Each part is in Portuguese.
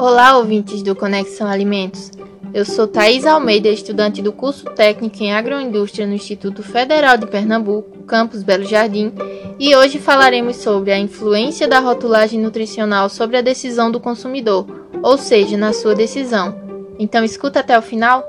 Olá, ouvintes do Conexão Alimentos. Eu sou Thais Almeida, estudante do curso técnico em agroindústria no Instituto Federal de Pernambuco, campus Belo Jardim, e hoje falaremos sobre a influência da rotulagem nutricional sobre a decisão do consumidor, ou seja, na sua decisão. Então escuta até o final.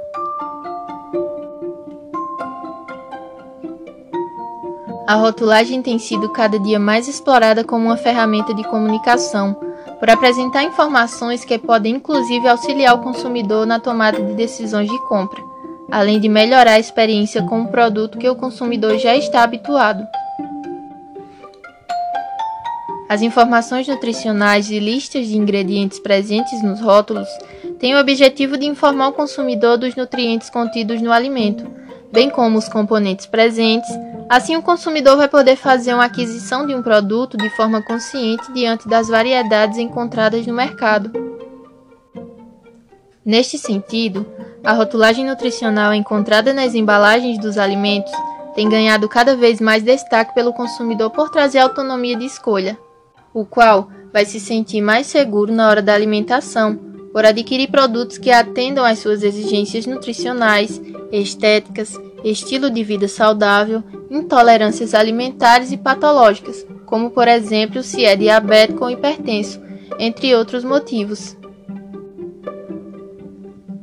A rotulagem tem sido cada dia mais explorada como uma ferramenta de comunicação por apresentar informações que podem inclusive auxiliar o consumidor na tomada de decisões de compra, além de melhorar a experiência com o produto que o consumidor já está habituado. As informações nutricionais e listas de ingredientes presentes nos rótulos têm o objetivo de informar o consumidor dos nutrientes contidos no alimento, bem como os componentes presentes, Assim, o consumidor vai poder fazer uma aquisição de um produto de forma consciente diante das variedades encontradas no mercado. Neste sentido, a rotulagem nutricional encontrada nas embalagens dos alimentos tem ganhado cada vez mais destaque pelo consumidor por trazer autonomia de escolha, o qual vai se sentir mais seguro na hora da alimentação, por adquirir produtos que atendam às suas exigências nutricionais, estéticas estilo de vida saudável, intolerâncias alimentares e patológicas, como por exemplo se é diabético ou hipertenso, entre outros motivos.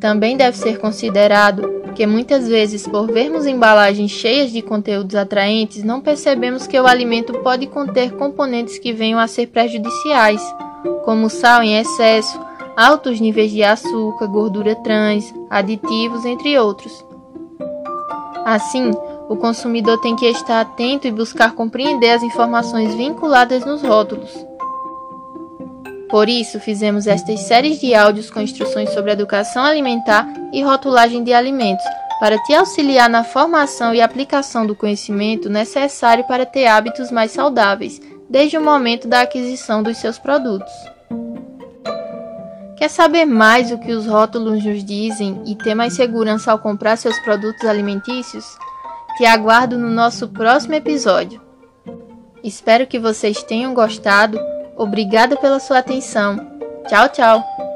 Também deve ser considerado que muitas vezes, por vermos embalagens cheias de conteúdos atraentes, não percebemos que o alimento pode conter componentes que venham a ser prejudiciais, como sal em excesso, altos níveis de açúcar, gordura trans, aditivos, entre outros. Assim, o consumidor tem que estar atento e buscar compreender as informações vinculadas nos rótulos. Por isso, fizemos estas séries de áudios com instruções sobre educação alimentar e rotulagem de alimentos, para te auxiliar na formação e aplicação do conhecimento necessário para ter hábitos mais saudáveis, desde o momento da aquisição dos seus produtos. Quer saber mais o que os rótulos nos dizem e ter mais segurança ao comprar seus produtos alimentícios? Te aguardo no nosso próximo episódio. Espero que vocês tenham gostado. Obrigada pela sua atenção. Tchau, tchau!